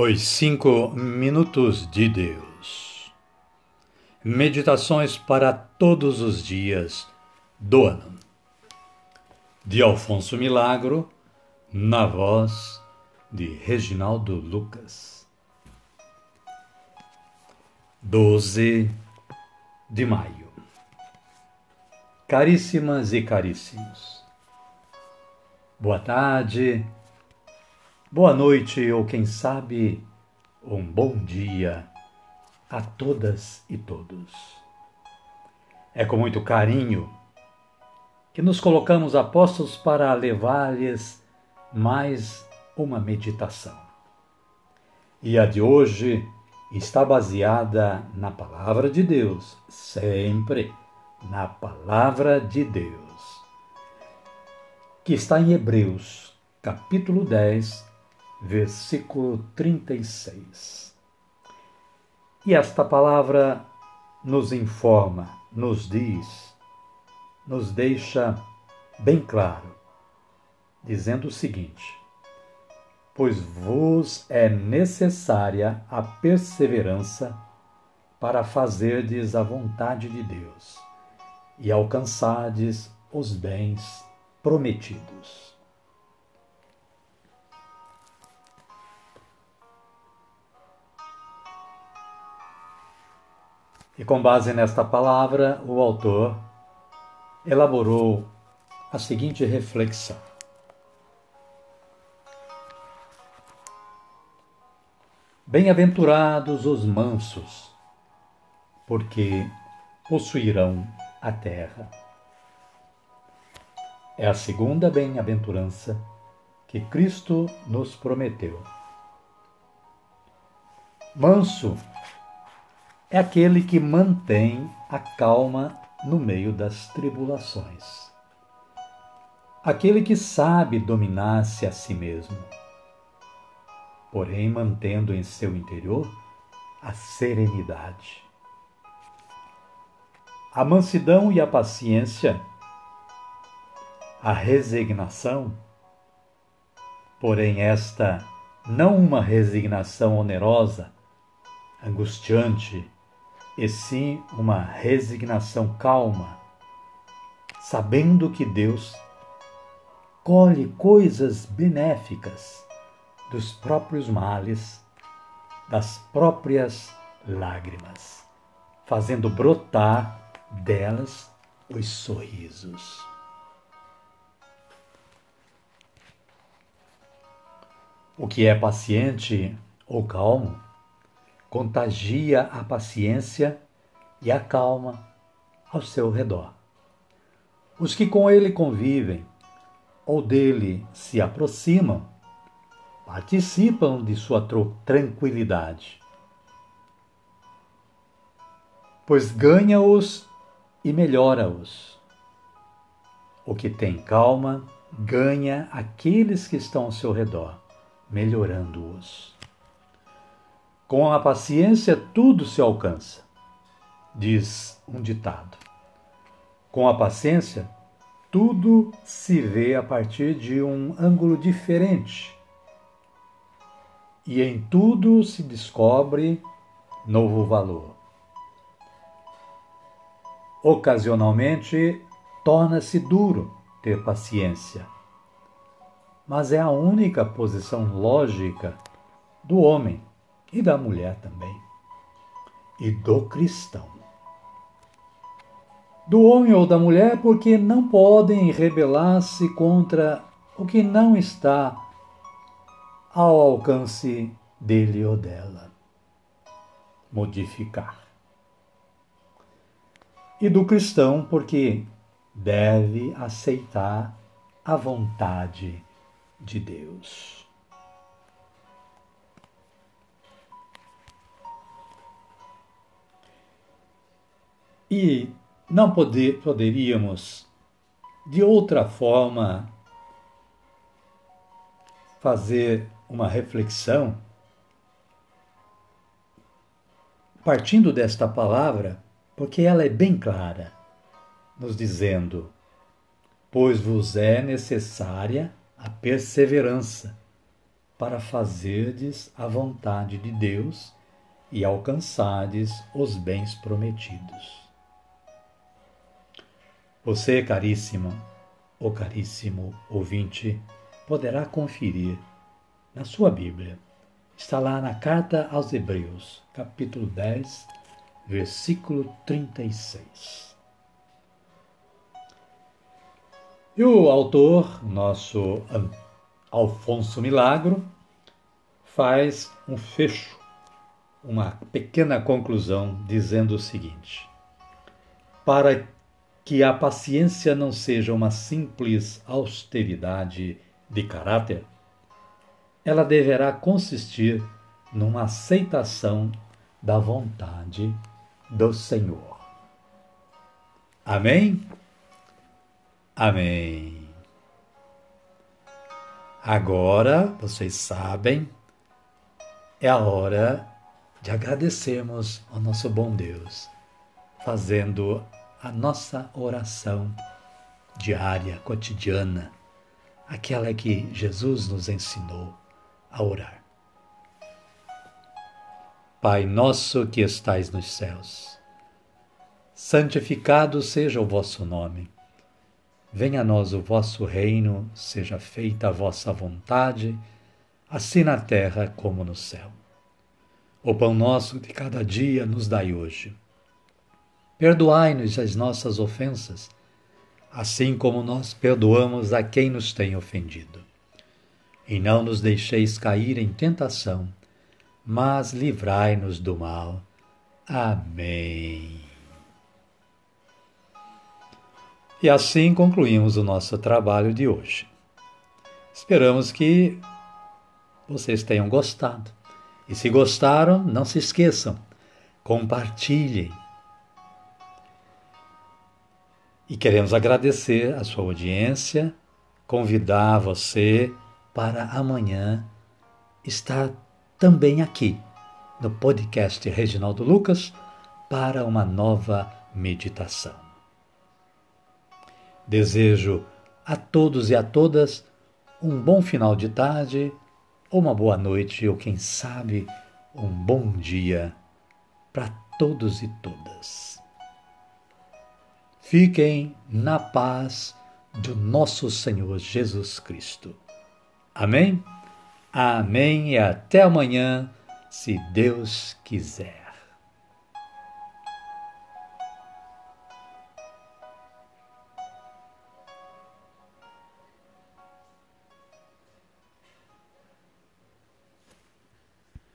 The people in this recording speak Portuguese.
Os Cinco Minutos de Deus. Meditações para todos os dias do ano. De Alfonso Milagro, na voz de Reginaldo Lucas. 12 de maio. Caríssimas e caríssimos. Boa tarde Boa noite, ou quem sabe, um bom dia a todas e todos. É com muito carinho que nos colocamos apostos para levar-lhes mais uma meditação. E a de hoje está baseada na Palavra de Deus, sempre na Palavra de Deus, que está em Hebreus, capítulo 10, versículo 36. E esta palavra nos informa, nos diz, nos deixa bem claro, dizendo o seguinte: Pois vos é necessária a perseverança para fazerdes a vontade de Deus e alcançardes os bens prometidos. E com base nesta palavra, o autor elaborou a seguinte reflexão. Bem-aventurados os mansos, porque possuirão a terra. É a segunda bem-aventurança que Cristo nos prometeu. Manso é aquele que mantém a calma no meio das tribulações. Aquele que sabe dominar-se a si mesmo, porém mantendo em seu interior a serenidade. A mansidão e a paciência, a resignação, porém esta não uma resignação onerosa, angustiante, e sim uma resignação calma, sabendo que Deus colhe coisas benéficas dos próprios males, das próprias lágrimas, fazendo brotar delas os sorrisos. O que é paciente ou calmo contagia a paciência e a calma ao seu redor. Os que com ele convivem ou dele se aproximam participam de sua tranquilidade, pois ganha-os e melhora-os. O que tem calma ganha aqueles que estão ao seu redor, melhorando-os. Com a paciência tudo se alcança, diz um ditado. Com a paciência, tudo se vê a partir de um ângulo diferente. E em tudo se descobre novo valor. Ocasionalmente, torna-se duro ter paciência, mas é a única posição lógica do homem e da mulher também, e do cristão. Do homem ou da mulher, porque não podem rebelar-se contra o que não está ao alcance dele ou dela. Modificar. E do cristão, porque deve aceitar a vontade de Deus. E não poder, poderíamos, de outra forma, fazer uma reflexão partindo desta palavra, porque ela é bem clara, nos dizendo: Pois vos é necessária a perseverança, para fazerdes a vontade de Deus e alcançardes os bens prometidos. Você, caríssima ou caríssimo ouvinte, poderá conferir na sua Bíblia. Está lá na carta aos Hebreus, capítulo 10, versículo 36. E o autor, nosso Alfonso Milagro, faz um fecho, uma pequena conclusão, dizendo o seguinte: Para que a paciência não seja uma simples austeridade de caráter, ela deverá consistir numa aceitação da vontade do Senhor. Amém? Amém. Agora, vocês sabem, é a hora de agradecermos ao nosso bom Deus, fazendo a nossa oração diária, cotidiana, aquela que Jesus nos ensinou a orar. Pai nosso que estais nos céus, santificado seja o vosso nome. Venha a nós o vosso reino, seja feita a vossa vontade, assim na terra como no céu. O pão nosso de cada dia nos dai hoje. Perdoai-nos as nossas ofensas, assim como nós perdoamos a quem nos tem ofendido. E não nos deixeis cair em tentação, mas livrai-nos do mal. Amém. E assim concluímos o nosso trabalho de hoje. Esperamos que vocês tenham gostado. E se gostaram, não se esqueçam, compartilhem. E queremos agradecer a sua audiência, convidar você para amanhã estar também aqui no podcast Reginaldo Lucas para uma nova meditação. Desejo a todos e a todas um bom final de tarde, uma boa noite, ou quem sabe, um bom dia para todos e todas. Fiquem na paz do nosso Senhor Jesus Cristo. Amém? Amém e até amanhã, se Deus quiser.